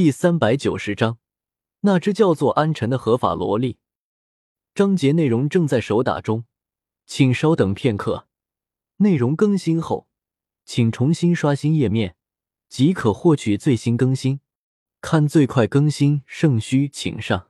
第三百九十章，那只叫做安辰的合法萝莉。章节内容正在手打中，请稍等片刻。内容更新后，请重新刷新页面，即可获取最新更新。看最快更新，圣虚请上。